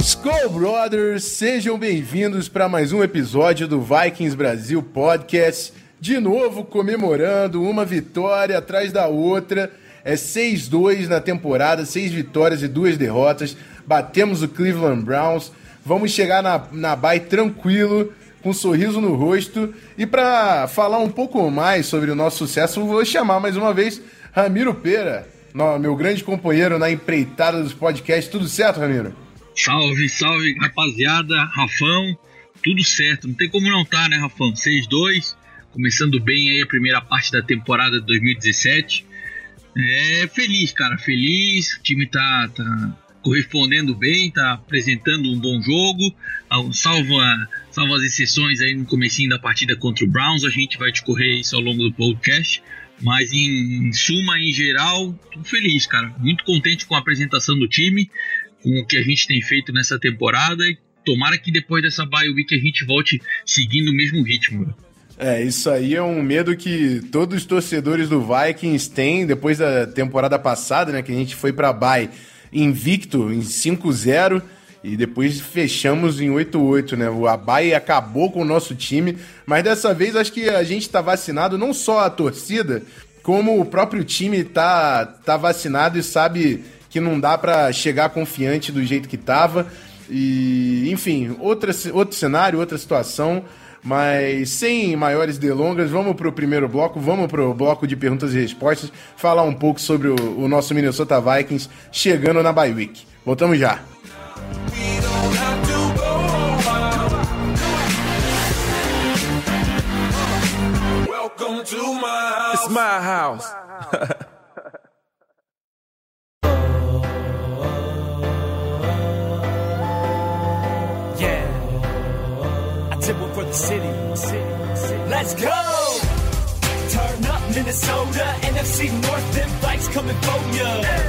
Skull Brothers, sejam bem-vindos para mais um episódio do Vikings Brasil Podcast. De novo comemorando uma vitória atrás da outra. É 6-2 na temporada, seis vitórias e duas derrotas. Batemos o Cleveland Browns. Vamos chegar na, na bye tranquilo, com um sorriso no rosto. E para falar um pouco mais sobre o nosso sucesso, vou chamar mais uma vez Ramiro Pera, meu grande companheiro na empreitada dos podcasts. Tudo certo, Ramiro? Salve, salve, rapaziada, Rafão, tudo certo, não tem como não tá, né, Rafão? 6-2, começando bem aí a primeira parte da temporada de 2017. É feliz, cara, feliz, o time tá, tá correspondendo bem, tá apresentando um bom jogo, salvo, salvo as exceções aí no comecinho da partida contra o Browns, a gente vai discorrer isso ao longo do podcast. Mas em, em suma, em geral, tô feliz, cara. Muito contente com a apresentação do time com o que a gente tem feito nessa temporada e tomara que depois dessa bye week a gente volte seguindo o mesmo ritmo. É, isso aí é um medo que todos os torcedores do Vikings têm depois da temporada passada, né, que a gente foi para bye invicto em 5-0 e depois fechamos em 8-8, né? O Abai acabou com o nosso time, mas dessa vez acho que a gente está vacinado, não só a torcida, como o próprio time tá, tá vacinado e sabe que não dá para chegar confiante do jeito que tava. E, enfim, outra, outro cenário, outra situação. Mas sem maiores delongas, vamos para o primeiro bloco, vamos para o bloco de perguntas e respostas, falar um pouco sobre o, o nosso Minnesota Vikings chegando na bye week. Voltamos já. It's my house. city. Let's go!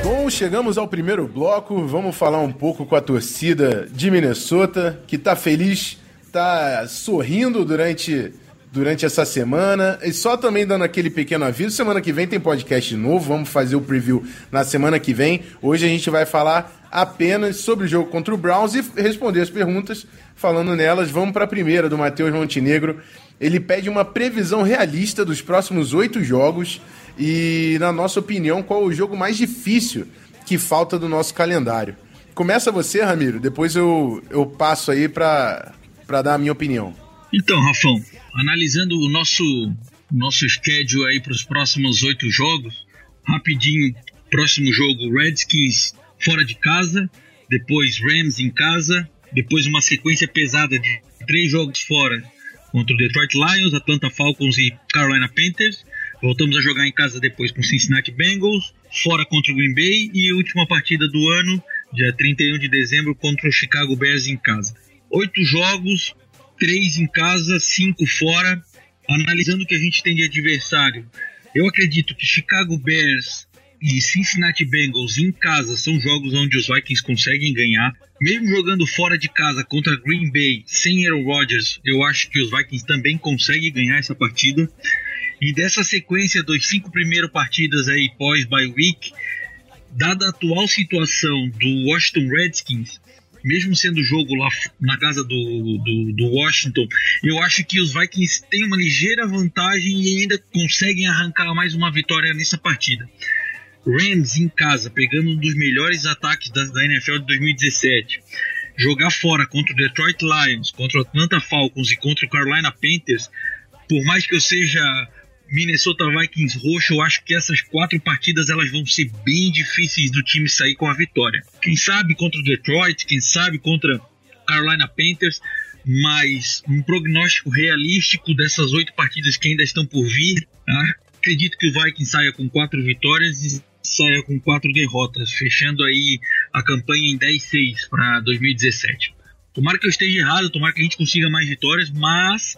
Bom, chegamos ao primeiro bloco. Vamos falar um pouco com a torcida de Minnesota, que tá feliz, tá sorrindo durante, durante essa semana. E só também dando aquele pequeno aviso: semana que vem tem podcast novo. Vamos fazer o preview na semana que vem. Hoje a gente vai falar apenas sobre o jogo contra o Browns e responder as perguntas. Falando nelas, vamos para a primeira do Matheus Montenegro. Ele pede uma previsão realista dos próximos oito jogos e, na nossa opinião, qual o jogo mais difícil que falta do nosso calendário. Começa você, Ramiro, depois eu, eu passo aí para dar a minha opinião. Então, Rafão, analisando o nosso, nosso schedule aí para os próximos oito jogos, rapidinho, próximo jogo, Redskins fora de casa, depois Rams em casa, depois uma sequência pesada de três jogos fora contra o Detroit Lions, Atlanta Falcons e Carolina Panthers. Voltamos a jogar em casa depois com Cincinnati Bengals, fora contra o Green Bay e última partida do ano, dia 31 de dezembro, contra o Chicago Bears em casa. Oito jogos, três em casa, cinco fora. Analisando o que a gente tem de adversário, eu acredito que Chicago Bears e Cincinnati Bengals em casa são jogos onde os Vikings conseguem ganhar. Mesmo jogando fora de casa contra Green Bay sem Aaron Rodgers, eu acho que os Vikings também conseguem ganhar essa partida. E dessa sequência dos cinco primeiras partidas aí pós bye week, dada a atual situação do Washington Redskins, mesmo sendo jogo lá na casa do, do, do, Washington, eu acho que os Vikings têm uma ligeira vantagem e ainda conseguem arrancar mais uma vitória nessa partida. Rams em casa, pegando um dos melhores ataques da, da NFL de 2017. Jogar fora contra o Detroit Lions, contra o Atlanta Falcons e contra o Carolina Panthers, por mais que eu seja Minnesota Vikings roxo, eu acho que essas quatro partidas elas vão ser bem difíceis do time sair com a vitória. Quem sabe contra o Detroit, quem sabe contra Carolina Panthers, mas um prognóstico realístico dessas oito partidas que ainda estão por vir. Tá? Acredito que o Vikings saia com quatro vitórias e saia com quatro derrotas, fechando aí a campanha em 10-6 para 2017. Tomara que eu esteja errado, tomara que a gente consiga mais vitórias, mas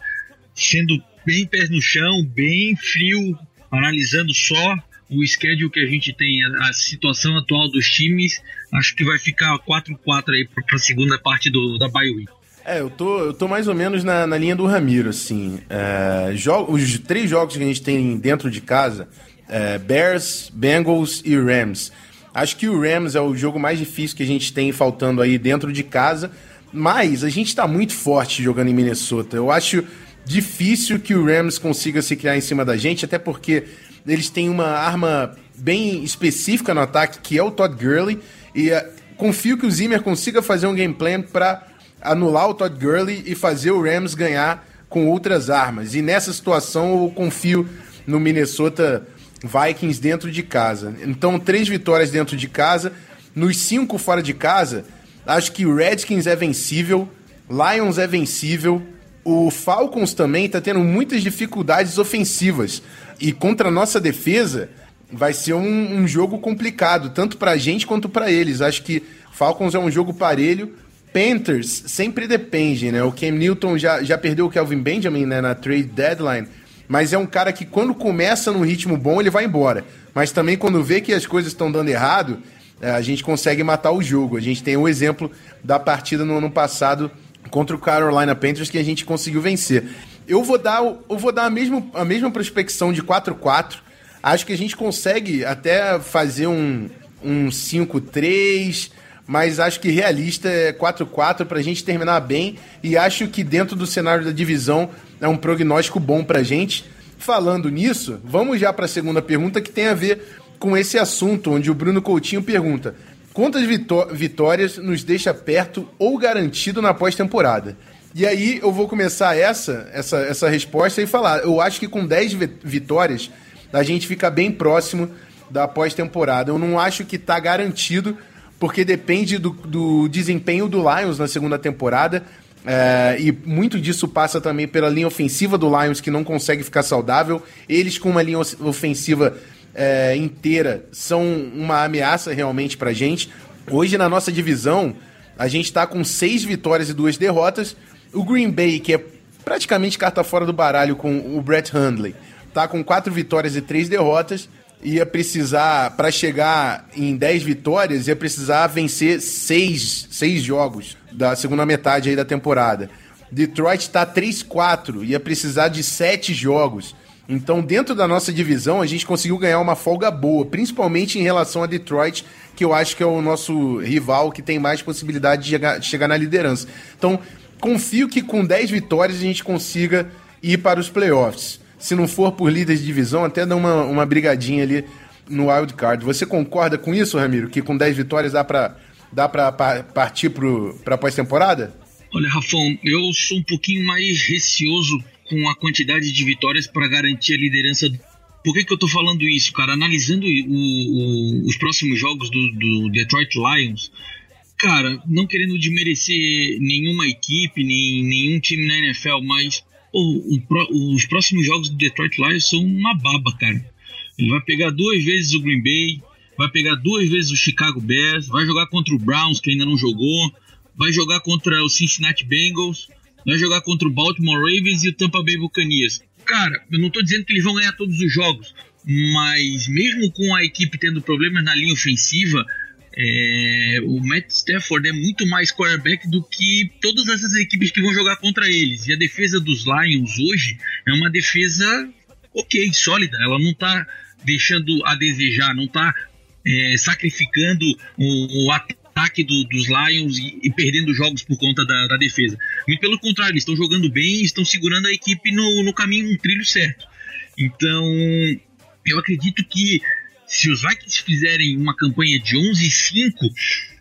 sendo bem pés no chão, bem frio, analisando só o schedule que a gente tem, a, situação atual dos times, acho que vai ficar 4-4 aí para a segunda parte do, da bye. É, eu tô, eu tô mais ou menos na, na linha do Ramiro, assim. É, os três jogos que a gente tem dentro de casa, é, Bears, Bengals e Rams. Acho que o Rams é o jogo mais difícil que a gente tem faltando aí dentro de casa, mas a gente está muito forte jogando em Minnesota. Eu acho difícil que o Rams consiga se criar em cima da gente, até porque eles têm uma arma bem específica no ataque, que é o Todd Gurley, e uh, confio que o Zimmer consiga fazer um game plan para anular o Todd Gurley e fazer o Rams ganhar com outras armas. E nessa situação eu confio no Minnesota Vikings dentro de casa. Então, três vitórias dentro de casa. Nos cinco fora de casa, acho que o Redskins é vencível, Lions é vencível, o Falcons também está tendo muitas dificuldades ofensivas. E contra a nossa defesa, vai ser um, um jogo complicado, tanto para a gente quanto para eles. Acho que Falcons é um jogo parelho. Panthers sempre depende, né? O Cam Newton já, já perdeu o Kelvin Benjamin né, na trade deadline, mas é um cara que quando começa num ritmo bom, ele vai embora. Mas também quando vê que as coisas estão dando errado, é, a gente consegue matar o jogo. A gente tem o exemplo da partida no ano passado contra o Carolina Panthers que a gente conseguiu vencer. Eu vou dar, eu vou dar a, mesma, a mesma prospecção de 4-4. Acho que a gente consegue até fazer um, um 5-3 mas acho que realista é 4-4 para a gente terminar bem e acho que dentro do cenário da divisão é um prognóstico bom para a gente. Falando nisso, vamos já para a segunda pergunta que tem a ver com esse assunto, onde o Bruno Coutinho pergunta: quantas vitórias nos deixa perto ou garantido na pós-temporada? E aí eu vou começar essa, essa, essa resposta e falar: eu acho que com 10 vitórias a gente fica bem próximo da pós-temporada. Eu não acho que está garantido porque depende do, do desempenho do Lions na segunda temporada. É, e muito disso passa também pela linha ofensiva do Lions, que não consegue ficar saudável. Eles, com uma linha ofensiva é, inteira, são uma ameaça realmente pra gente. Hoje, na nossa divisão, a gente está com seis vitórias e duas derrotas. O Green Bay, que é praticamente carta fora do baralho com o Brett Hundley, tá com quatro vitórias e três derrotas ia precisar, para chegar em 10 vitórias, ia precisar vencer 6, seis jogos da segunda metade aí da temporada. Detroit está 3-4, ia precisar de 7 jogos. Então, dentro da nossa divisão, a gente conseguiu ganhar uma folga boa, principalmente em relação a Detroit, que eu acho que é o nosso rival que tem mais possibilidade de chegar, na liderança. Então, confio que com 10 vitórias a gente consiga ir para os playoffs se não for por líder de divisão, até dá uma, uma brigadinha ali no wild card. Você concorda com isso, Ramiro? Que com 10 vitórias dá para dá pra partir para pós-temporada? Olha, Rafão, eu sou um pouquinho mais receoso com a quantidade de vitórias para garantir a liderança. Por que, que eu tô falando isso, cara? Analisando o, o, os próximos jogos do, do Detroit Lions, cara, não querendo desmerecer nenhuma equipe, nem nenhum time na NFL, mas o, o, os próximos jogos do Detroit Lions são uma baba, cara. Ele vai pegar duas vezes o Green Bay, vai pegar duas vezes o Chicago Bears, vai jogar contra o Browns, que ainda não jogou, vai jogar contra o Cincinnati Bengals, vai jogar contra o Baltimore Ravens e o Tampa Bay Buccaneers. Cara, eu não estou dizendo que eles vão ganhar todos os jogos, mas mesmo com a equipe tendo problemas na linha ofensiva, é, o Matt Stafford é muito mais quarterback do que todas essas equipes que vão jogar contra eles. E a defesa dos Lions hoje é uma defesa ok, sólida. Ela não está deixando a desejar, não está é, sacrificando o, o ataque do, dos Lions e, e, perdendo jogos por conta da, da defesa. Muito pelo contrário, eles estão jogando bem e estão segurando a equipe no, no caminho, no trilho certo. Então, eu acredito que se os Vikings fizerem uma campanha de 11-5,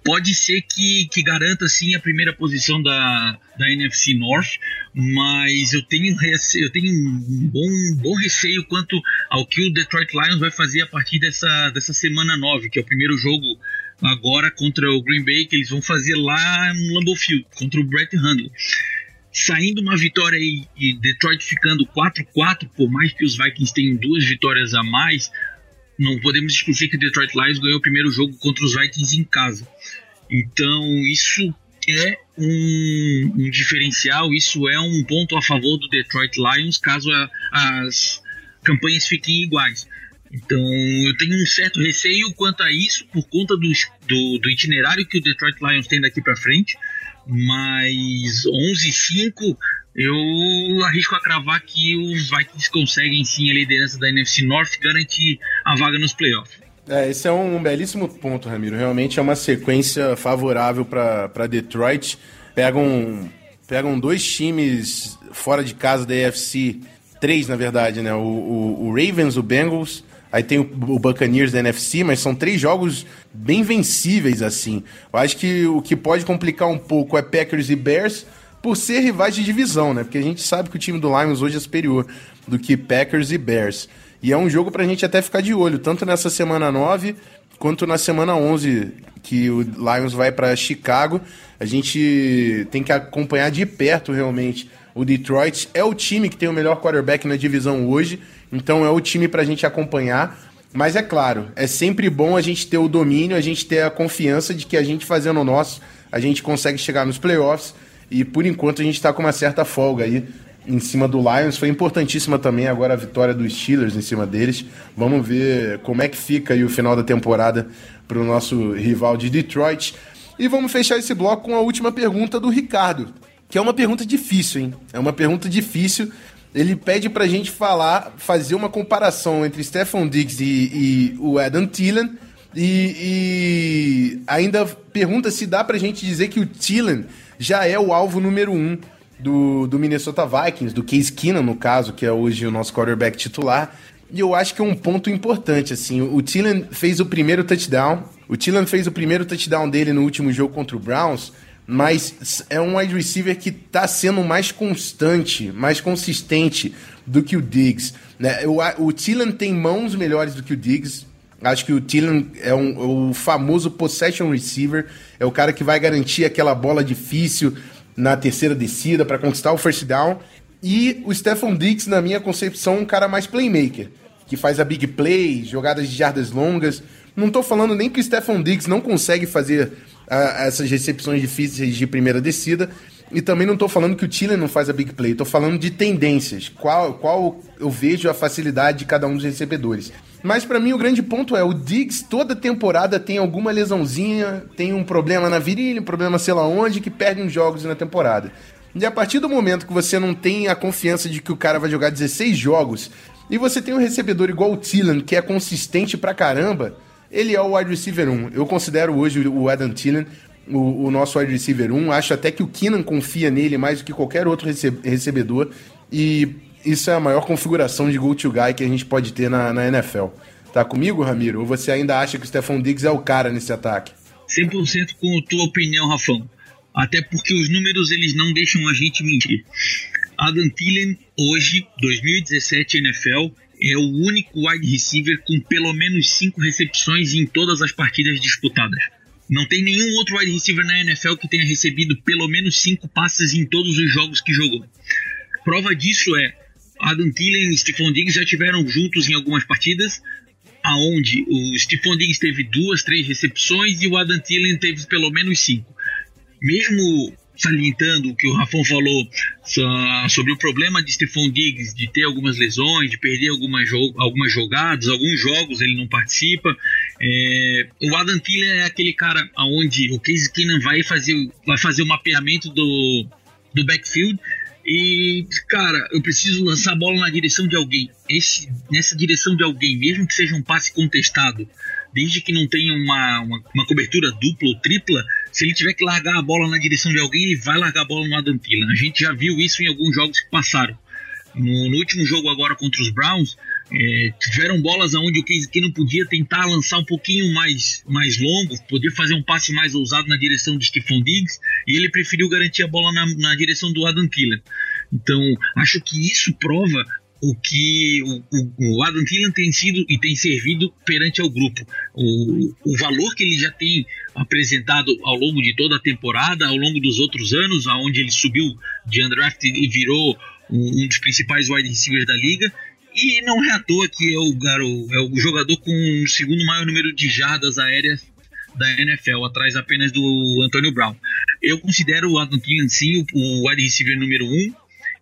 pode ser que, que garanta sim a primeira posição da, da NFC North, mas eu tenho, eu tenho um bom, bom receio quanto ao que o Detroit Lions vai fazer a partir dessa, dessa semana 9, que é o primeiro jogo agora contra o Green Bay, que eles vão fazer lá no Lambeau Field, contra o Brett Hundley. Saindo uma vitória aí e Detroit ficando 4-4, por mais que os Vikings tenham duas vitórias a mais, não podemos esquecer que o Detroit Lions ganhou o primeiro jogo contra os Vikings em casa. Então, isso é um, um diferencial, isso é um ponto a favor do Detroit Lions caso a, as campanhas fiquem iguais. Então eu tenho um certo receio quanto a isso por conta do, do, itinerário que o Detroit Lions tem daqui para frente, mas 11-5 eu arrisco a cravar que os Vikings conseguem sim a liderança da NFC North garantir a vaga nos playoffs. É, esse é um belíssimo ponto, Ramiro. Realmente é uma sequência favorável para Detroit. Pegam, pegam dois times fora de casa da AFC, três na verdade, né? O, o, o Ravens, o Bengals, aí tem o, o, Buccaneers da NFC, mas são três jogos bem vencíveis assim. Eu acho que o que pode complicar um pouco é Packers e Bears por ser rivais de divisão, né? Porque a gente sabe que o time do Lions hoje é superior do que Packers e Bears. E é um jogo pra gente até ficar de olho, tanto nessa semana 9 quanto na semana 11, que o Lions vai para Chicago. A gente tem que acompanhar de perto realmente. O Detroit é o time que tem o melhor quarterback na divisão hoje, então é o time pra gente acompanhar. Mas é claro, é sempre bom a gente ter o domínio, a gente ter a confiança de que a gente fazendo o nosso, a gente consegue chegar nos playoffs. E por enquanto a gente está com uma certa folga aí em cima do Lions. Foi importantíssima também agora a vitória dos Steelers em cima deles. Vamos ver como é que fica aí o final da temporada para o nosso rival de Detroit. E vamos fechar esse bloco com a última pergunta do Ricardo, que é uma pergunta difícil, hein? É uma pergunta difícil. Ele pede para a gente falar, fazer uma comparação entre Stephon Diggs e, e o Adam Thielen. E, e, ainda pergunta se dá para a gente dizer que o Thielen já é o alvo número um do, do Minnesota Vikings, do Case Keenum, no caso, que é hoje o nosso quarterback titular. E eu acho que é um ponto importante, assim, o Thielen fez o primeiro touchdown, o Thielen fez o primeiro touchdown dele no último jogo contra o Browns, mas é um wide receiver que está sendo mais constante, mais consistente do que o Diggs. Né? O, o Thielen tem mãos melhores do que o Diggs. Acho que o Thielen é um, o famoso possession receiver, é o cara que vai garantir aquela bola difícil, na terceira descida para conquistar o first down. E o Stephon Diggs, na minha concepção, um cara mais playmaker, que faz a big play, jogadas de jardas longas. Não estou falando nem que o Stephon Diggs não consegue fazer uh, essas recepções difíceis de primeira descida, e também não estou falando que o Thielen não faz a big play, estou falando de tendências, qual, qual eu vejo a facilidade de cada um dos recebedores. Mas para mim o grande ponto é, o Diggs toda temporada tem alguma lesãozinha, tem um problema na virilha, um problema sei lá onde, que perde uns jogos na temporada. E a partir do momento que você não tem a confiança de que o cara vai jogar 16 jogos, e você tem um recebedor igual o Thielen, que é consistente pra caramba, ele é o wide receiver 1. Eu considero hoje o Adam Thielen o, o, nosso wide receiver 1. Acho até que o Keenan confia nele mais do que qualquer outro rece recebedor. E isso é a maior configuração de go-to-guy que a gente pode ter na, na, NFL. Tá comigo, Ramiro? Ou você ainda acha que o Stephon Diggs é o cara nesse ataque? 100% com a tua opinião, Rafão. Até porque os números eles não deixam a gente mentir. Adam Thielen, hoje, 2017 NFL, é o único wide receiver com pelo menos 5 recepções em todas as partidas disputadas. Não tem nenhum outro wide receiver na NFL que tenha recebido pelo menos cinco passes em todos os jogos que jogou. Prova disso é Adam Thielen e Stephon Diggs já tiveram juntos em algumas partidas, aonde o Stephon Diggs teve duas, três recepções e o Adam Thielen teve pelo menos cinco. Mesmo salientando o que o Rafão falou sobre o problema de Stephon Diggs de ter algumas lesões, de perder algumas, jo algumas jogadas, alguns jogos ele não participa. É, o Adam Thielen é aquele cara aonde o Case Keenan vai fazer, vai fazer o mapeamento do, do backfield e, cara, eu preciso lançar a bola na direção de alguém. Esse, nessa direção de alguém, mesmo que seja um passe contestado, desde que não tenha uma, uma, uma, cobertura dupla ou tripla, se ele tiver que largar a bola na direção de alguém, ele vai largar a bola no Adam Thielen. A gente já viu isso em alguns jogos que passaram. No, no último jogo agora contra os Browns, é, tiveram bolas onde o Case não podia tentar lançar um pouquinho mais, mais longo, poder fazer um passe mais ousado na direção de Stephon Diggs, e ele preferiu garantir a bola na, na direção do Adam Thielen. Então, acho que isso prova o que o, o, Adam Thielen tem sido e tem servido perante ao grupo. O, o valor que ele já tem apresentado ao longo de toda a temporada, ao longo dos outros anos, aonde ele subiu de undraft e virou um, um dos principais wide receivers da liga. E não é à toa que é o, garo, é o jogador com o segundo maior número de jardas aéreas da NFL, atrás apenas do Antônio Brown. Eu considero o Adam Thielen sim o, o wide receiver número um,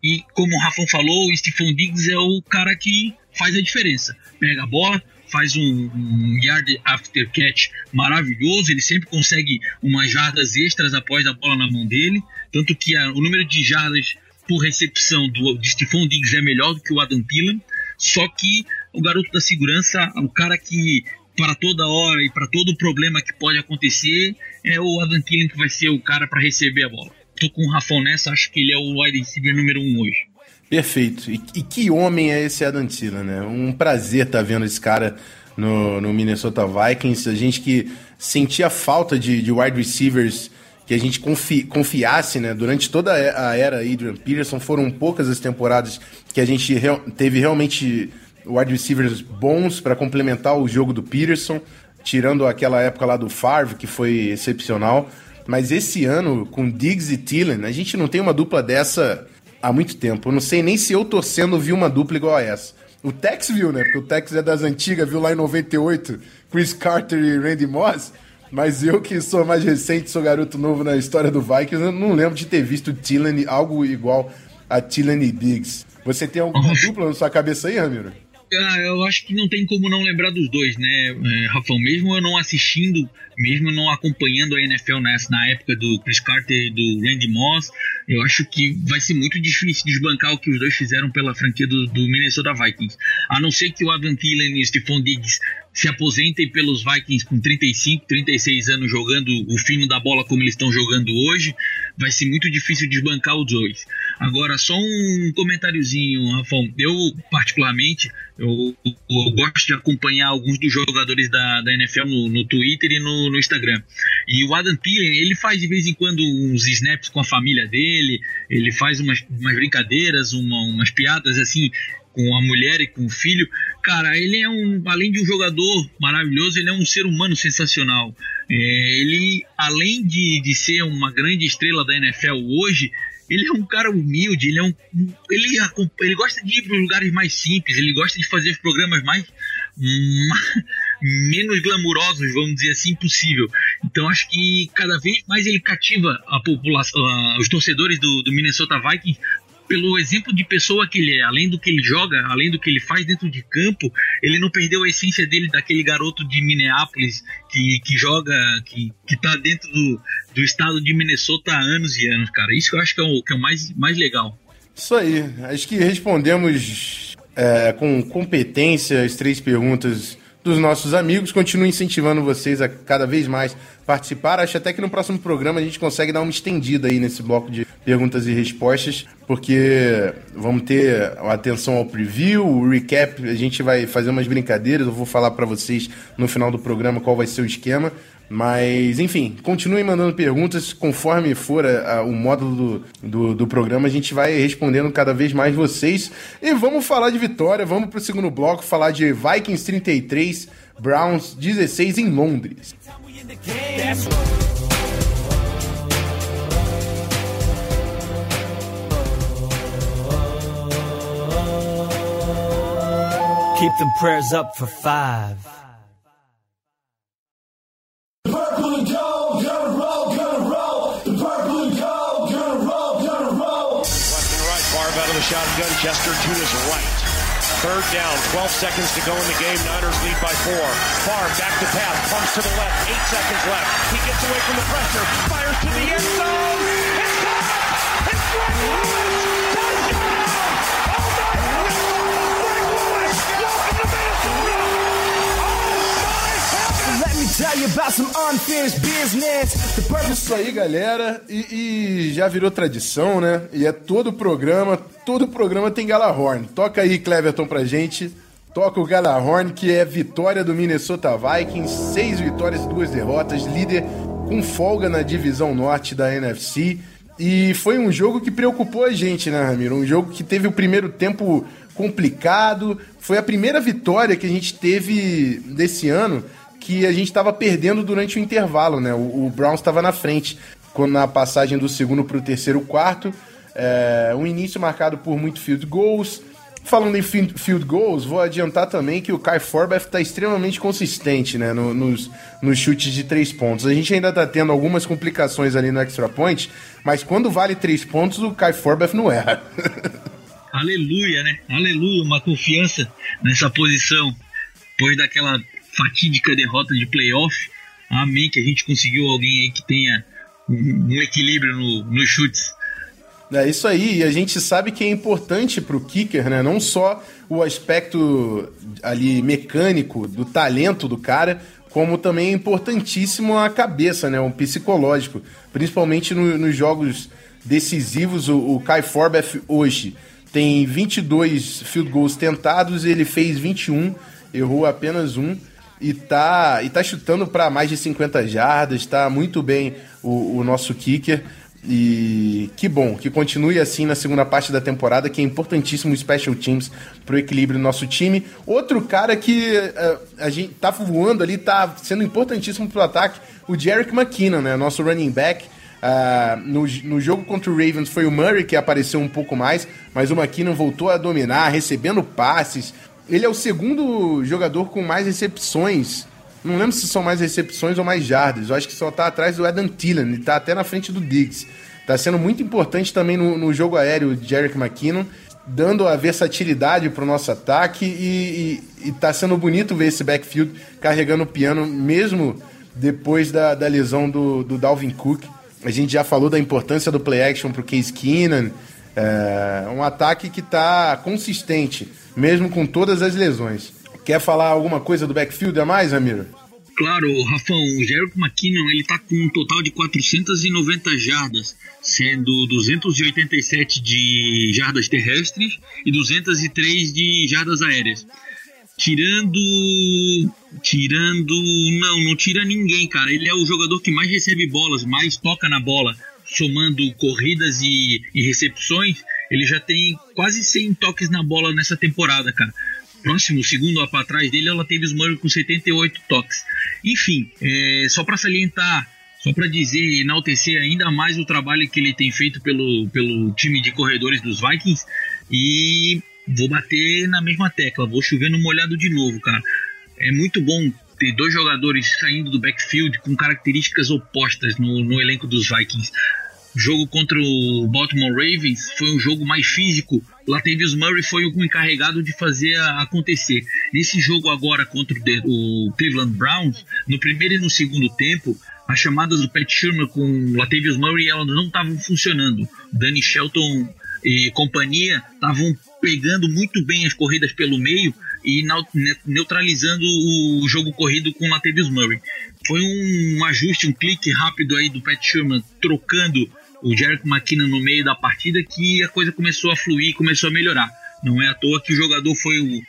e como o Rafão falou, o Stephon Diggs é o cara que faz a diferença. Pega a bola, faz um, um, yard after catch maravilhoso, ele sempre consegue umas jardas extras após a bola na mão dele, tanto que a, o número de jardas por recepção do de Stephon Diggs é melhor do que o Adam Thielen, só que o garoto da segurança, o cara que para toda hora e para todo problema que pode acontecer, é o Adam Thielen que vai ser o cara para receber a bola. Tô com o Rafão nessa, acho que ele é o wide receiver número um hoje. Perfeito. E, e, que homem é esse Adam Thielen, né? Um prazer estar tá vendo esse cara no, no, Minnesota Vikings. A gente que sentia falta de, de wide receivers que a gente confi, confiasse, né? Durante toda a era Adrian Peterson, foram poucas as temporadas que a gente real, teve realmente wide receivers bons para complementar o jogo do Peterson, tirando aquela época lá do Favre, que foi excepcional. Mas esse ano, com Diggs e Thielen, a gente não tem uma dupla dessa há muito tempo. Eu não sei nem se eu torcendo vi uma dupla igual a essa. O Tex viu, né? Porque o Tex é das antigas, viu lá em 98, Chris Carter e Randy Moss. Mas eu que sou mais recente, sou garoto novo na história do Vikings, eu não lembro de ter visto Thielen, algo igual a Thielen e Diggs. Você tem alguma dupla na sua cabeça aí, Ramiro? Ah, eu acho que não tem como não lembrar dos dois, né, é, Rafão? Mesmo eu não assistindo, mesmo não acompanhando a NFL nessa, na época do Chris Carter e do Randy Moss, eu acho que vai ser muito difícil desbancar o que os dois fizeram pela franquia do, do Minnesota Vikings. A não ser que o Adam Thielen e o Stephon Diggs se aposentem pelos Vikings com 35, 36 anos jogando o fino da bola como eles estão jogando hoje, vai ser muito difícil desbancar os dois. Agora, só um comentáriozinho, Rafão. Eu, particularmente, eu, eu, gosto de acompanhar alguns dos jogadores da, da NFL no, no Twitter e no, no, Instagram. E o Adam Thielen, ele faz de vez em quando uns snaps com a família dele, ele faz umas, umas brincadeiras, uma, umas piadas assim com a mulher e com o filho. Cara, ele é um, além de um jogador maravilhoso, ele é um ser humano sensacional. É, ele, além de, de ser uma grande estrela da NFL hoje, ele é um cara humilde, ele é um. Ele, ele gosta de ir para lugares mais simples, ele gosta de fazer os programas mais. menos glamurosos, vamos dizer assim, possível. Então acho que cada vez mais ele cativa a população, os torcedores do, do Minnesota Vikings pelo exemplo de pessoa que ele é, além do que ele joga, além do que ele faz dentro de campo, ele não perdeu a essência dele daquele garoto de Minneapolis que, que joga, que, que tá dentro do, do estado de Minnesota há anos e anos, cara. Isso que eu acho que é o, que é o mais, mais legal. Isso aí. Acho que respondemos é, com competência as três perguntas dos nossos amigos. Continuo incentivando vocês a cada vez mais participar. Acho até que no próximo programa a gente consegue dar uma estendida aí nesse bloco de perguntas e respostas, porque vamos ter atenção ao preview, o recap, a gente vai fazer umas brincadeiras, eu vou falar para vocês no final do programa qual vai ser o esquema. Mas, enfim, continuem mandando perguntas. Conforme for a, a, o módulo do, do, do, programa, a gente vai respondendo cada vez mais vocês. E vamos falar de vitória. Vamos para o segundo bloco falar de Vikings 33, Browns 16 em Londres. Keep them prayers up for five. The purple and gold, gonna roll, gonna roll. The purple and gold, gonna roll, gonna roll. Left and right, Barb out of the shotgun, Chester to his right. Third down, 12 seconds to go in the game. Niners lead by four. Far back to pass, pumps to the left. Eight seconds left. He gets away from the pressure, fires to the end Isso aí, galera. E, e, já virou tradição, né? E é todo programa, todo programa tem Galahorn. Toca aí, Cleverton, pra gente. Toca o Galahorn, que é vitória do Minnesota Vikings. Seis vitórias e duas derrotas. Líder com folga na divisão norte da NFC. E foi um jogo que preocupou a gente, né, Ramiro? Um jogo que teve o primeiro tempo complicado. Foi a primeira vitória que a gente teve desse ano que a gente estava perdendo durante o intervalo, né? O, o Browns estava na frente quando na passagem do segundo para o terceiro quarto. É, um início marcado por muito field goals, Falando em field goals, vou adiantar também que o Kai Forbath está extremamente consistente né, no- nos, nos chutes de três pontos. A gente ainda está tendo algumas complicações ali no extra point, mas quando vale três pontos, o Kai Forbath não erra. Aleluia, né? Aleluia, uma confiança nessa posição. Depois daquela fatídica derrota de playoff. Amém, que a gente conseguiu alguém aí que tenha um, equilíbrio no- nos chutes. É isso aí, e a gente sabe que é importante pro kicker, né? Não só o aspecto ali mecânico do talento do cara, como também é importantíssimo a cabeça, né? O psicológico. Principalmente no- nos jogos decisivos, o, o Kai Forbath hoje tem 22 field goals tentados, ele fez 21, errou apenas um. E tá, e tá chutando para mais de 50 jardas, tá muito bem o, o nosso kicker. E que bom, que continue assim na segunda parte da temporada, que é importantíssimo o Special Teams pro equilíbrio do nosso time. Outro cara que eh, a gente tá voando ali, tá sendo importantíssimo pro ataque, o Jerick McKinnon, né? Nosso running back. Ah, no, no jogo contra o Ravens foi o Murray que apareceu um pouco mais, mas o McKinnon voltou a dominar, recebendo passes. Ele é o segundo jogador com mais recepções não lembro se são mais recepções ou mais jardas. Eu acho que só tá atrás do Adam Thielen. Ele tá até na frente do Diggs. Tá sendo muito importante também no, no jogo aéreo o Jerick McKinnon, dando a versatilidade pro nosso ataque e, e, e tá sendo bonito ver esse backfield carregando o piano, mesmo depois da, da lesão do, do Dalvin Cook. A gente já falou da importância do play action pro Case Keenan. É um ataque que tá consistente, mesmo com todas as lesões. Quer falar alguma coisa do backfield a mais, Ramiro? Claro, Rafão, o Jerick McKinnon ele tá com um total de 490 jardas, sendo 287 de jardas terrestres e 203 de jardas aéreas. Tirando. Tirando. Não, não tira ninguém, cara. Ele é o jogador que mais recebe bolas, mais toca na bola, somando corridas e, e recepções. Ele já tem quase 100 toques na bola nessa temporada, cara próximo, segundo para trás dele, ela teve os Murray com 78 toques. Enfim, é, só para salientar, só para dizer, enaltecer ainda mais o trabalho que ele tem feito pelo, pelo time de corredores dos Vikings e vou bater na mesma tecla, vou chover no molhado de novo, cara. É muito bom ter dois jogadores saindo do backfield com características opostas no, no elenco dos Vikings. O jogo contra o Baltimore Ravens foi um jogo mais físico. Latavius Murray foi o encarregado de fazer acontecer. Nesse jogo agora contra o, Cleveland Browns, no primeiro e no segundo tempo, as chamadas do Pat Sherman com Latavius Murray elas não estavam funcionando. Danny Shelton e companhia estavam pegando muito bem as corridas pelo meio e neutralizando o jogo corrido com Latavius Murray. Foi um ajuste, um clique rápido aí do Pat Sherman trocando o Jerick McKinnon no meio da partida que a coisa começou a fluir, começou a melhorar. Não é à toa que o jogador foi o,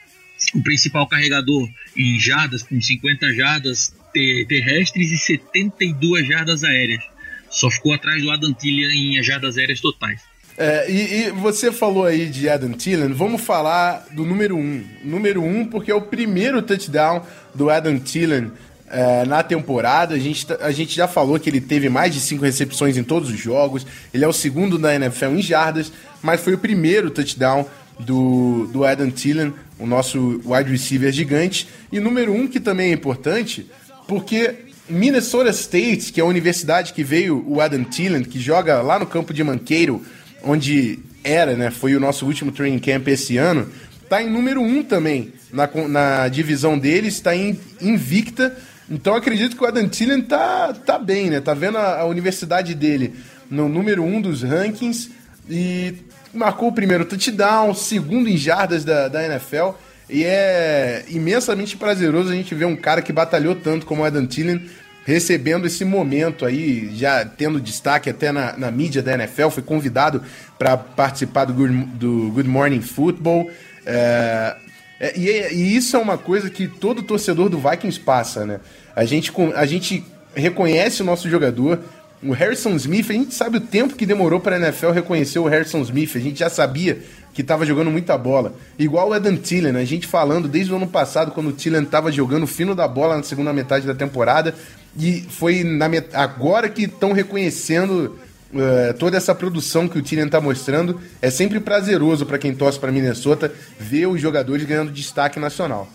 o principal carregador em jardas, com 50 jardas ter, terrestres e 72 jardas aéreas. Só ficou atrás do Adam Thielen em jardas aéreas totais. É, e, e, você falou aí de Adam Thielen, vamos falar do número 1. Um. Número 1 um porque é o primeiro touchdown do Adam Thielen é, na temporada. A gente, a gente já falou que ele teve mais de 5 recepções em todos os jogos. Ele é o segundo da NFL em jardas, mas foi o primeiro touchdown do, do Adam Thielen, o nosso wide receiver gigante. E número 1 um, que também é importante, porque Minnesota State, que é a universidade que veio o Adam Thielen, que joga lá no campo de Manqueiro, onde era, né? Foi o nosso último training camp esse ano. Tá em número 1 um também na, na divisão deles, está invicta. Então acredito que o Adam Thielen tá, tá bem, né? Tá vendo a, a universidade dele no número 1 um dos rankings e marcou o primeiro touchdown, segundo em jardas da, da NFL. E é imensamente prazeroso a gente ver um cara que batalhou tanto como o Adam Thielen recebendo esse momento aí, já tendo destaque até na, na mídia da NFL, foi convidado para participar do Good, do Good Morning Football. É, é, e, e, isso é uma coisa que todo torcedor do Vikings passa, né? A gente, a gente reconhece o nosso jogador. O Harrison Smith, a gente sabe o tempo que demorou para a NFL reconhecer o Harrison Smith. A gente já sabia que estava jogando muita bola. Igual o Adam Thielen, a gente falando desde o ano passado, quando o Thielen estava jogando fino da bola na segunda metade da temporada. E foi na met... agora que estão reconhecendo uh, toda essa produção que o Tillian está mostrando. É sempre prazeroso para quem torce para Minnesota ver os jogadores ganhando destaque nacional.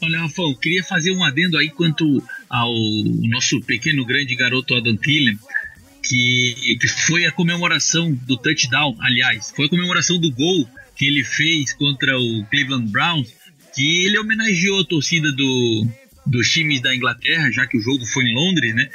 Olha, Rafão, queria fazer um adendo aí quanto ao nosso pequeno grande garoto Adam Thielen, que, que foi a comemoração do touchdown, aliás, foi a comemoração do gol que ele fez contra o Cleveland Browns, que ele homenageou a torcida do, dos times da Inglaterra, já que o jogo foi em Londres, né?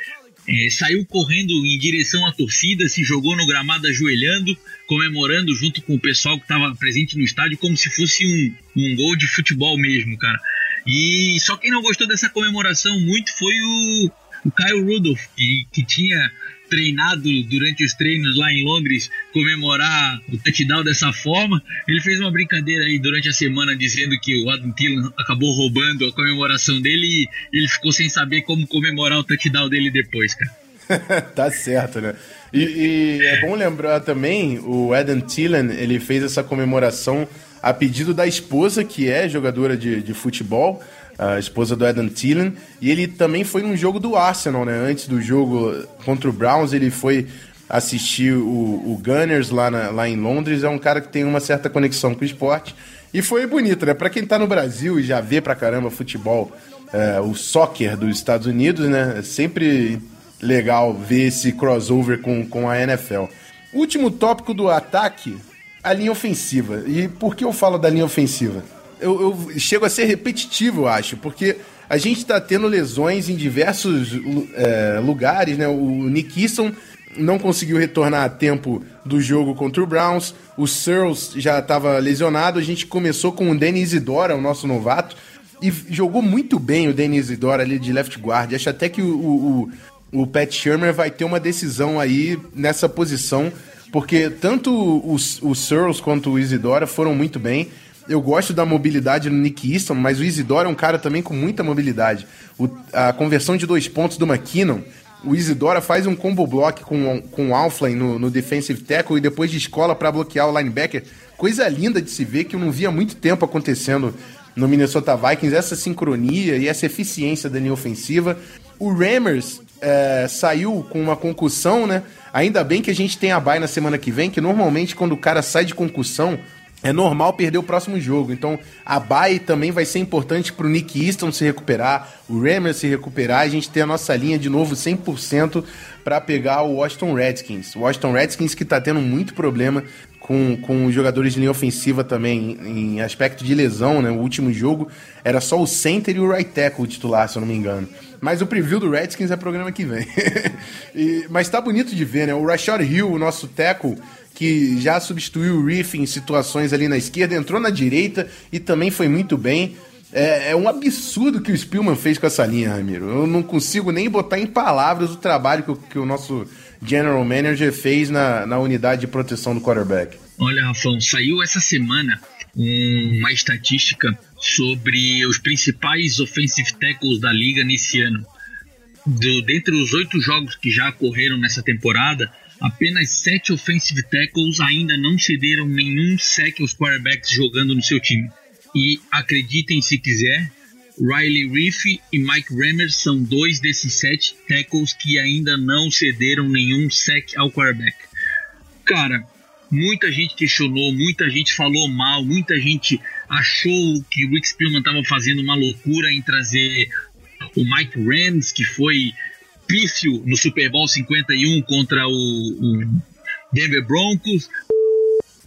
É, saiu correndo em direção à torcida, se jogou no gramado ajoelhando, comemorando junto com o pessoal que estava presente no estádio, como se fosse um, um gol de futebol mesmo, cara. E só quem não gostou dessa comemoração muito foi o, o Kyle Rudolph, que, que tinha treinado durante os treinos lá em Londres comemorar o touchdown dessa forma. Ele fez uma brincadeira aí durante a semana dizendo que o Adam Thielen acabou roubando a comemoração dele e ele ficou sem saber como comemorar o touchdown dele depois, cara. tá certo, né? E, e, é bom lembrar também, o Adam Thielen, ele fez essa comemoração a pedido da esposa, que é jogadora de, de futebol, a esposa do Adam Thielen, e ele também foi num jogo do Arsenal, né? Antes do jogo contra o Browns, ele foi assistir o, o Gunners lá, na, lá em Londres. É um cara que tem uma certa conexão com o esporte. E foi bonito, né? Pra quem tá no Brasil e já vê pra caramba futebol, é, o soccer dos Estados Unidos, né? É sempre legal ver esse crossover com, com a NFL. Último tópico do ataque a linha ofensiva. E por que eu falo da linha ofensiva? Eu, eu chego a ser repetitivo, eu acho, porque a gente está tendo lesões em diversos é, lugares, né? O Nick Easton não conseguiu retornar a tempo do jogo contra o Browns. O Searles já estava lesionado. A gente começou com o Denis Isidora, o nosso novato, e jogou muito bem o Denis Isidora ali de left guard. Acho até que o, o, o Pat Shermer vai ter uma decisão aí nessa posição porque tanto os, o Searles quanto o Isidora foram muito bem. Eu gosto da mobilidade no Nick Easton, mas o Isidora é um cara também com muita mobilidade. O, a conversão de dois pontos do McKinnon, o Isidora faz um combo block com, com o Alflin no, no defensive tackle e depois de escola para bloquear o linebacker. Coisa linda de se ver que eu não via muito tempo acontecendo no Minnesota Vikings, essa sincronia e essa eficiência da linha ofensiva. O Rammers é, saiu com uma concussão, né? Ainda bem que a gente tem a bye na semana que vem, que normalmente quando o cara sai de concussão, é normal perder o próximo jogo. Então, a bye também vai ser importante para o Nick Easton se recuperar, o Rammer se recuperar, a gente ter a nossa linha de novo 100% para pegar o Washington Redskins. O Washington Redskins que está tendo muito problema com, com os jogadores de linha ofensiva também, em aspecto de lesão, né? O último jogo era só o center e o right tackle titular, se eu não me engano. Mas o preview do Redskins é programa que vem. e, mas tá bonito de ver, né? O Rashad Hill, o nosso tackle, que já substituiu o Reef em situações ali na esquerda, entrou na direita e também foi muito bem. É, é, um absurdo que o Spielman fez com essa linha, Ramiro. Eu não consigo nem botar em palavras o trabalho que, que o nosso general manager fez na, na unidade de proteção do quarterback. Olha, Rafão, saiu essa semana uma estatística sobre os principais offensive tackles da liga nesse ano. Do, dentre os oito jogos que já ocorreram nessa temporada, apenas sete offensive tackles ainda não cederam nenhum sec aos quarterbacks jogando no seu time. E acreditem se quiser, Riley Reef e Mike Rammer são dois desses sete tackles que ainda não cederam nenhum sec ao quarterback. Cara, muita gente questionou, muita gente falou mal, muita gente achou que o Rick Spielman estava fazendo uma loucura em trazer o Mike Rams, que foi pífio no Super Bowl 51 contra o, o Denver Broncos.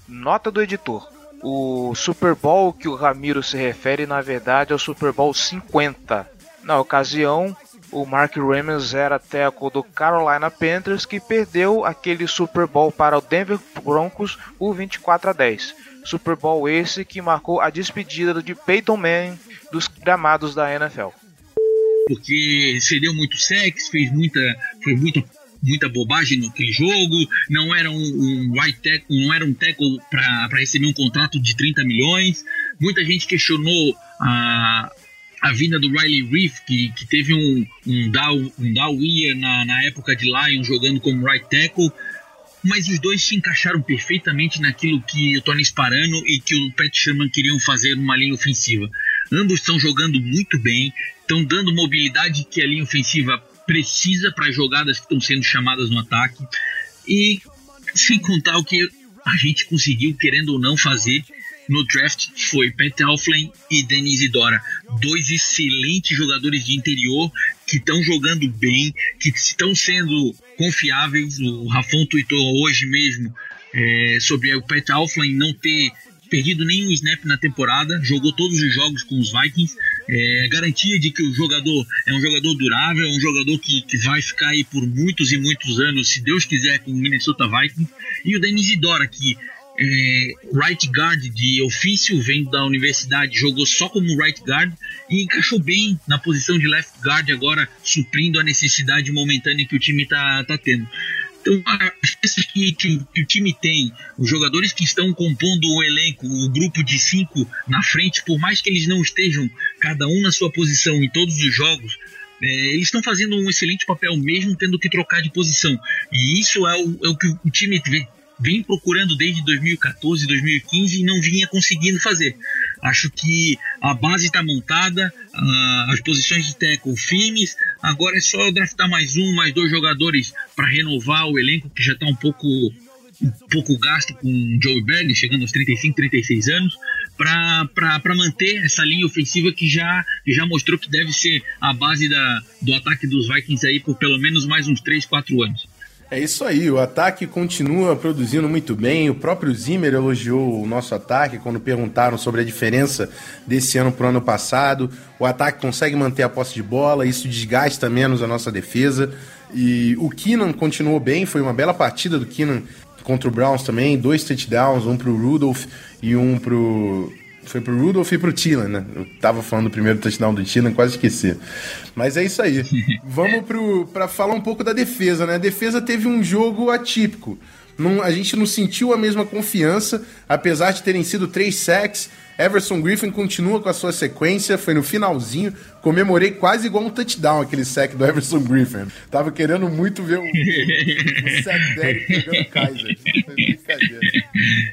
Nota do editor. O Super Bowl que o Ramiro se refere, na verdade, é o Super Bowl 50. Na ocasião, o Mark Ramos era tackle do Carolina Panthers que perdeu aquele Super Bowl para o Denver Broncos por 24 a 10. Super Bowl esse que marcou a despedida de Peyton Manning dos gramados da NFL. Porque cedeu muito sexo, fez muita, foi muita muita bobagem naquele jogo, não era um, um right tackle, não era um tackle para receber um contrato de 30 milhões. Muita gente questionou a, a vinda do Riley Reef, que, que teve um, um, down, um down year na, na época de Lion jogando como right tackle, mas os dois se encaixaram perfeitamente naquilo que o Tony Sparano e que o Pat Sherman queriam fazer numa linha ofensiva. Ambos estão jogando muito bem, estão dando mobilidade que a linha ofensiva precisa para as jogadas que estão sendo chamadas no ataque. E sem contar o que a gente conseguiu, querendo ou não, fazer no draft foi Pat Alflin e Denise Dora, dois excelentes jogadores de interior que estão jogando bem, que estão sendo confiáveis. O Rafão tweetou hoje mesmo é, sobre o Pat Alflin não ter perdido nenhum snap na temporada, jogou todos os jogos com os Vikings. É, garantia de que o jogador é um jogador durável, é um jogador que, que vai ficar aí por muitos e muitos anos, se Deus quiser, com o Minnesota Vikings. E o Denis Idora, que é, right guard de ofício, vem da universidade, jogou só como right guard e encaixou bem na posição de left guard agora, suprindo a necessidade momentânea que o time está tá tendo. Então, as peças que, que, que, o time tem, os jogadores que estão compondo o elenco, o grupo de cinco na frente, por mais que eles não estejam cada um na sua posição em todos os jogos, é, eles estão fazendo um excelente papel mesmo tendo que trocar de posição. E isso é o, é o que o time vem procurando desde 2014, 2015 e não vinha conseguindo fazer. Acho que a base está montada, as posições de tackle firmes. Agora é só draftar mais um, mais dois jogadores para renovar o elenco que já está um pouco um pouco gasto com o Joe Belly, chegando aos 35, 36 anos, para manter essa linha ofensiva que já, que já mostrou que deve ser a base da, do ataque dos Vikings aí por pelo menos mais uns 3, 4 anos. É isso aí, o ataque continua produzindo muito bem. O próprio Zimmer elogiou o nosso ataque quando perguntaram sobre a diferença desse ano para o ano passado. O ataque consegue manter a posse de bola, isso desgasta menos a nossa defesa. E o Keenan continuou bem, foi uma bela partida do Keenan contra o Browns também, dois touchdowns, um para o Rudolph e um para o foi pro Rudolph e pro Thielen, né? Eu tava falando do primeiro touchdown do Thielen, quase esqueci. Mas é isso aí. Vamos pro, pra falar um pouco da defesa, né? A defesa teve um jogo atípico. Não, a gente não sentiu a mesma confiança, apesar de terem sido três sacks. Everson Griffin continua com a sua sequência, foi no finalzinho. Comemorei quase igual um touchdown aquele sack do Everson Griffin. Tava querendo muito ver o, o sack dele pegando Kaiser. Foi brincadeira.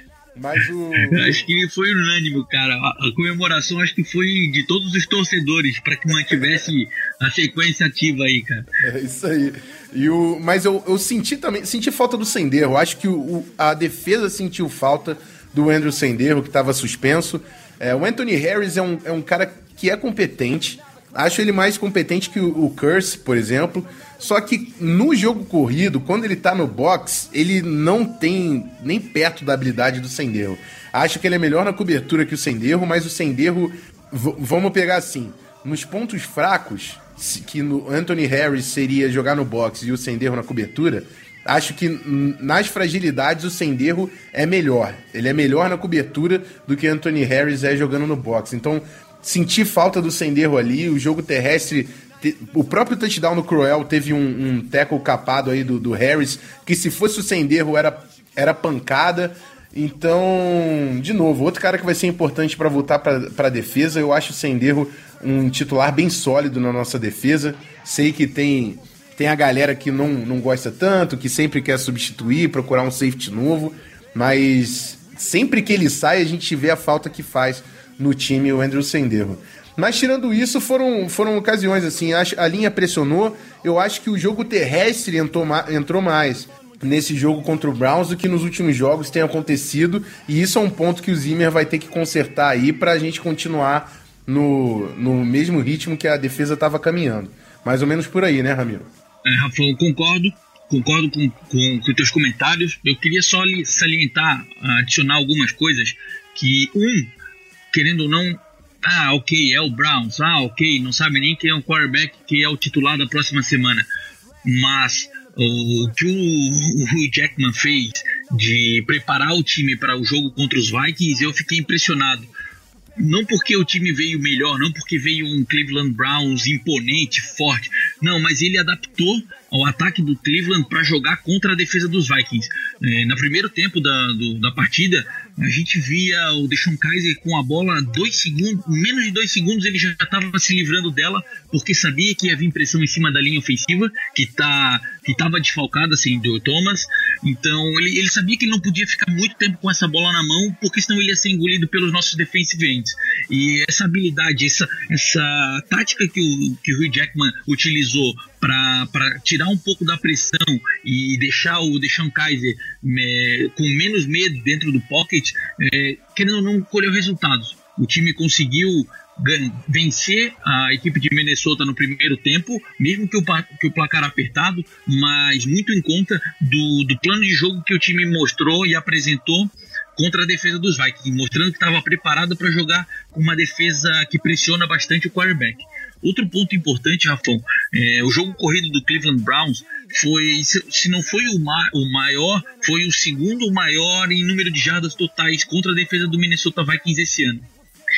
Mas o. Acho que foi unânime, cara. A, a comemoração acho que foi de todos os torcedores para que mantivesse a sequência ativa aí, cara. É isso aí. E o, mas eu, eu senti também, senti falta do Senderro. Acho que o, a defesa sentiu falta do Andrew Senderro, que estava suspenso. É, o Anthony Harris é um, é um cara que é competente. Acho ele mais competente que o, o Curse, por exemplo. Só que no jogo corrido, quando ele tá no box, ele não tem nem perto da habilidade do Senderro. Acho que ele é melhor na cobertura que o Senderro, mas o Senderro, vamos pegar assim, nos pontos fracos, que no Anthony Harris seria jogar no box e o Senderro na cobertura, acho que nas fragilidades o Senderro é melhor. Ele é melhor na cobertura do que Anthony Harris é jogando no box. Então, senti falta do Senderro ali, o jogo terrestre o próprio touchdown no Cruel teve um, um tackle capado aí do, do, Harris, que se fosse o Senderro era, era pancada. Então, de novo, outro cara que vai ser importante para voltar para a defesa. Eu acho o Senderro um titular bem sólido na nossa defesa. Sei que tem, tem a galera que não, não gosta tanto, que sempre quer substituir, procurar um safety novo, mas sempre que ele sai, a gente vê a falta que faz no time o Andrew Senderro. Mas tirando isso, foram, foram ocasiões assim. A, a linha pressionou. Eu acho que o jogo terrestre entrou, entrou mais nesse jogo contra o Browns do que nos últimos jogos tem acontecido. E isso é um ponto que o Zimmer vai ter que consertar aí para a gente continuar no, no mesmo ritmo que a defesa estava caminhando. Mais ou menos por aí, né, Ramiro? É, Rafael, concordo. Concordo com, com, com os teus comentários. Eu queria só salientar, adicionar algumas coisas que, um, querendo ou não, ah, ok, é o Browns. Ah, ok, não sabe nem quem é o quarterback que é o titular da próxima semana. Mas o que o, Hugh Jackman fez de preparar o time para o jogo contra os Vikings, eu fiquei impressionado. Não porque o time veio melhor, não porque veio um Cleveland Browns imponente, forte. Não, mas ele adaptou ao ataque do Cleveland para jogar contra a defesa dos Vikings. É, no primeiro tempo da, do, da partida, a gente via o Deshaun Kaiser com a bola dois segundos, menos de dois segundos ele já estava se livrando dela, porque sabia que ia vir pressão em cima da linha ofensiva, que tá que estava desfalcada assim do Thomas. Então ele, ele sabia que ele não podia ficar muito tempo com essa bola na mão, porque senão ele ia ser engolido pelos nossos defensive ends. E essa habilidade, essa, essa tática que o, que o Hugh Jackman utilizou para tirar um pouco da pressão e deixar o Deshaun Kaiser é, com menos medo dentro do pocket, é, querendo ou não, colheu resultados. O time conseguiu vencer a equipe de Minnesota no primeiro tempo, mesmo que o, que o placar apertado, mas muito em conta do, do plano de jogo que o time mostrou e apresentou contra a defesa dos Vikings, mostrando que estava preparado para jogar com uma defesa que pressiona bastante o quarterback. Outro ponto importante, Rafão, é, o jogo corrido do Cleveland Browns foi, se não foi o, ma o maior, foi o segundo maior em número de jardas totais contra a defesa do Minnesota Vikings esse ano.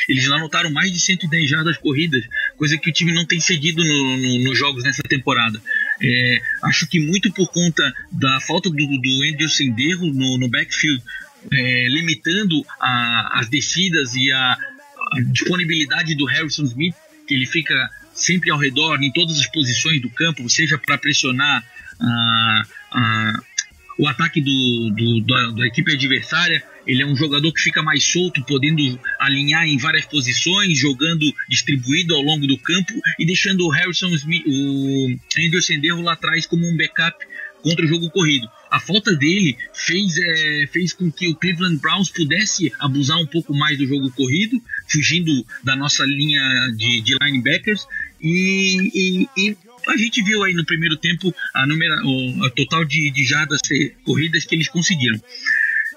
Eles anotaram mais de 110 jardas corridas, coisa que o time não tem cedido no, no, nos jogos nessa temporada. É, acho que muito por conta da falta do, do Andrew Senderro no, no backfield, é, limitando a, as descidas e a, a disponibilidade do Harrison Smith, que ele fica sempre ao redor, em todas as posições do campo, seja para pressionar a, a, o ataque do, do, da, da, equipe adversária. Ele é um jogador que fica mais solto, podendo alinhar em várias posições, jogando distribuído ao longo do campo e deixando o Harrison Smith, o Anderson Derro lá atrás como um backup contra o jogo corrido. A falta dele fez, é, fez com que o Cleveland Browns pudesse abusar um pouco mais do jogo corrido, fugindo da nossa linha de, de linebackers. E, e, e, a gente viu aí no primeiro tempo a, o total de, de jardas corridas que eles conseguiram.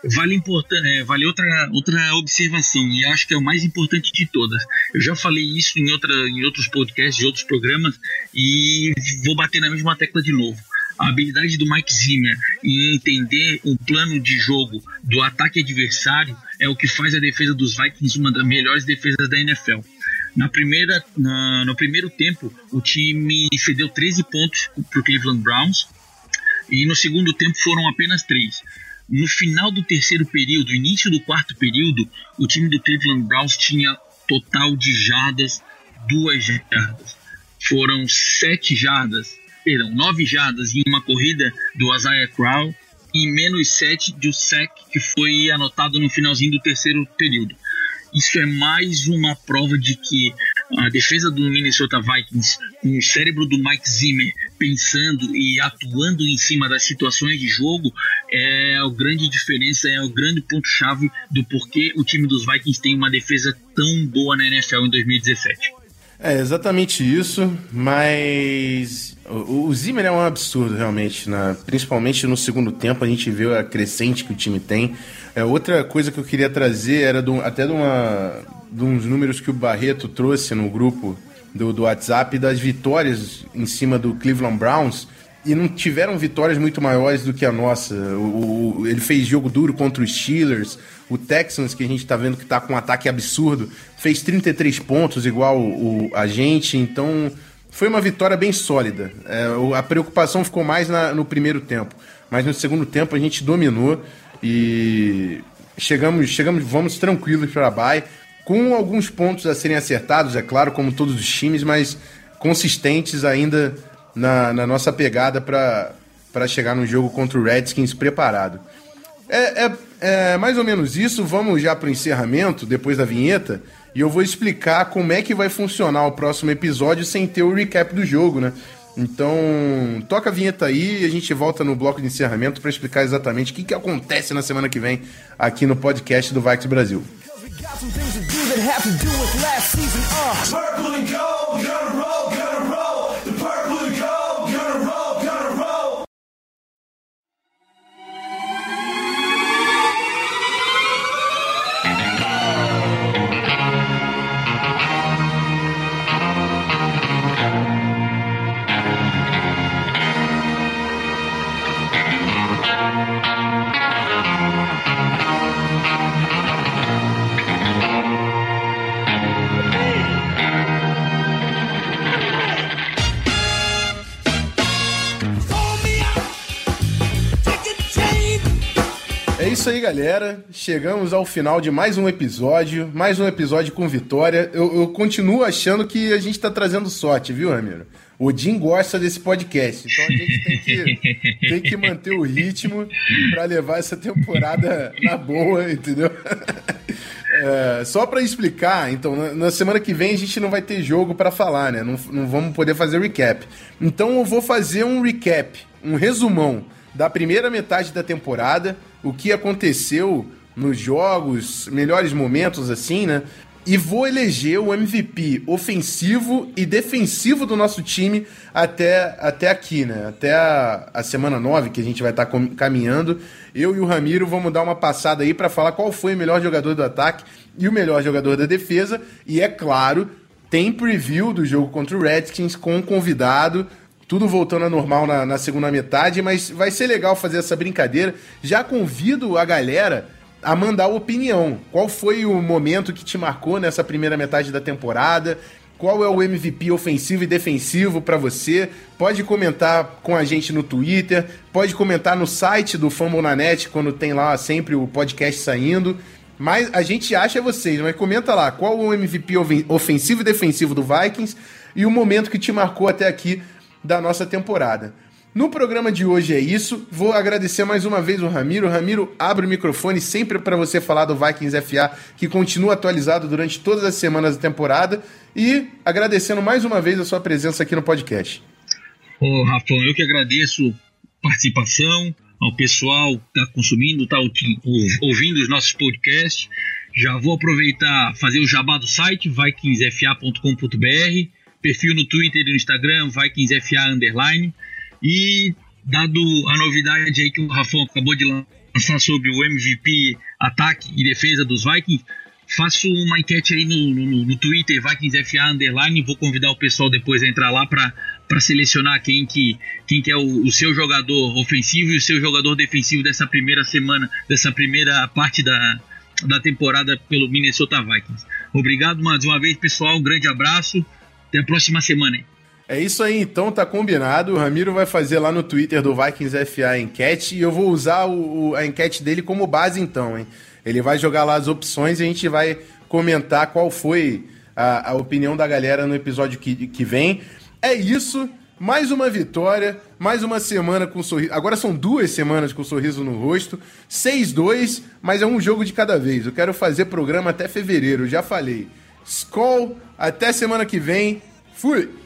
Vale, é, vale outra, outra observação, e acho que é o mais importante de todas. Eu já falei isso em, outra, em outros podcasts, em outros programas, e vou bater na mesma tecla de novo a habilidade do Mike Zimmer em entender o plano de jogo do ataque adversário é o que faz a defesa dos Vikings uma das melhores defesas da NFL. Na primeira, na, no primeiro tempo, o time cedeu 13 pontos para o Cleveland Browns e no segundo tempo foram apenas 3. No final do terceiro período, início do quarto período, o time do Cleveland Browns tinha total de jardas, duas jardas. Foram sete jardas perdão, 9 jardas em uma corrida do Isaiah Crowell e menos 7 do sec que foi anotado no finalzinho do terceiro período. Isso é mais uma prova de que a defesa do Minnesota Vikings, com o cérebro do Mike Zimmer pensando e atuando em cima das situações de jogo, é a grande diferença, é o grande ponto-chave do porquê o time dos Vikings tem uma defesa tão boa na NFL em 2017. É exatamente isso, mas o, o Zimmer é um absurdo realmente, né? principalmente no segundo tempo a gente vê a crescente que o time tem. É, outra coisa que eu queria trazer era do, até de, uma, de uns números que o Barreto trouxe no grupo do, do WhatsApp das vitórias em cima do Cleveland Browns e não tiveram vitórias muito maiores do que a nossa. O, o, ele fez jogo duro contra os Steelers, o Texans, que a gente tá vendo que tá com um ataque absurdo, fez 33 pontos, igual o, a gente, então foi uma vitória bem sólida. É, a preocupação ficou mais na, no primeiro tempo, mas no segundo tempo a gente dominou e chegamos, chegamos vamos tranquilos para a Bay, com alguns pontos a serem acertados, é claro, como todos os times, mas consistentes ainda na, na nossa pegada para chegar no jogo contra o Redskins preparado. É, é, é mais ou menos isso. Vamos já para o encerramento, depois da vinheta, e eu vou explicar como é que vai funcionar o próximo episódio sem ter o recap do jogo, né? Então, toca a vinheta aí e a gente volta no bloco de encerramento para explicar exatamente o que, que acontece na semana que vem aqui no podcast do Vikes Brasil. Purple and gold, isso aí, galera. Chegamos ao final de mais um episódio. Mais um episódio com vitória. Eu, eu continuo achando que a gente tá trazendo sorte, viu, Ramiro? O Jim gosta desse podcast. Então a gente tem que, tem que manter o ritmo para levar essa temporada na boa, entendeu? É, só para explicar, então, na, na, semana que vem a gente não vai ter jogo para falar, né? Não, não vamos poder fazer recap. Então eu vou fazer um recap, um resumão da primeira metade da temporada, o que aconteceu nos jogos, melhores momentos, assim, né? E vou eleger o MVP ofensivo e defensivo do nosso time até, até aqui, né? Até a, a semana 9, que a gente vai estar tá caminhando. Eu e o Ramiro vamos dar uma passada aí para falar qual foi o melhor jogador do ataque e o melhor jogador da defesa. E é claro, tem preview do jogo contra o Redskins com um convidado tudo voltando a normal na, na, segunda metade, mas vai ser legal fazer essa brincadeira. Já convido a galera a mandar opinião. Qual foi o momento que te marcou nessa primeira metade da temporada? Qual é o MVP ofensivo e defensivo para você? Pode comentar com a gente no Twitter, pode comentar no site do Fambonanet quando tem lá sempre o podcast saindo. Mas a gente acha vocês, mas comenta lá qual o MVP ofensivo e defensivo do Vikings e o momento que te marcou até aqui da nossa temporada. No programa de hoje é isso. Vou agradecer mais uma vez o Ramiro. Ramiro, abre o microfone sempre para você falar do Vikings FA, que continua atualizado durante todas as semanas da temporada. E agradecendo mais uma vez a sua presença aqui no podcast. Ô, Rafão, eu que agradeço a participação, ao pessoal que está consumindo, está ouvindo os nossos podcasts. Já vou aproveitar fazer o jabá do site, vikingsfa.com.br, perfil no Twitter e no Instagram, vikingsfa underline. E dado a novidade aí que o Rafão acabou de lançar sobre o MVP ataque e defesa dos Vikings, faço uma enquete aí no, no, no Twitter, VikingsFA Underline, vou convidar o pessoal depois a entrar lá para selecionar quem que, quem que é o, o, seu jogador ofensivo e o seu jogador defensivo dessa primeira semana, dessa primeira parte da, da temporada pelo Minnesota Vikings. Obrigado mais uma vez, pessoal, um grande abraço, até a próxima semana aí. É isso aí, então tá combinado. O Ramiro vai fazer lá no Twitter do Vikings FA a enquete e eu vou usar o, a enquete dele como base então, hein? Ele vai jogar lá as opções e a gente vai comentar qual foi a, a opinião da galera no episódio que, que vem. É isso, mais uma vitória, mais uma semana com sorriso. Agora são duas semanas com sorriso no rosto. 6-2, mas é um jogo de cada vez. Eu quero fazer programa até fevereiro, já falei. Skol, até semana que vem. Fui!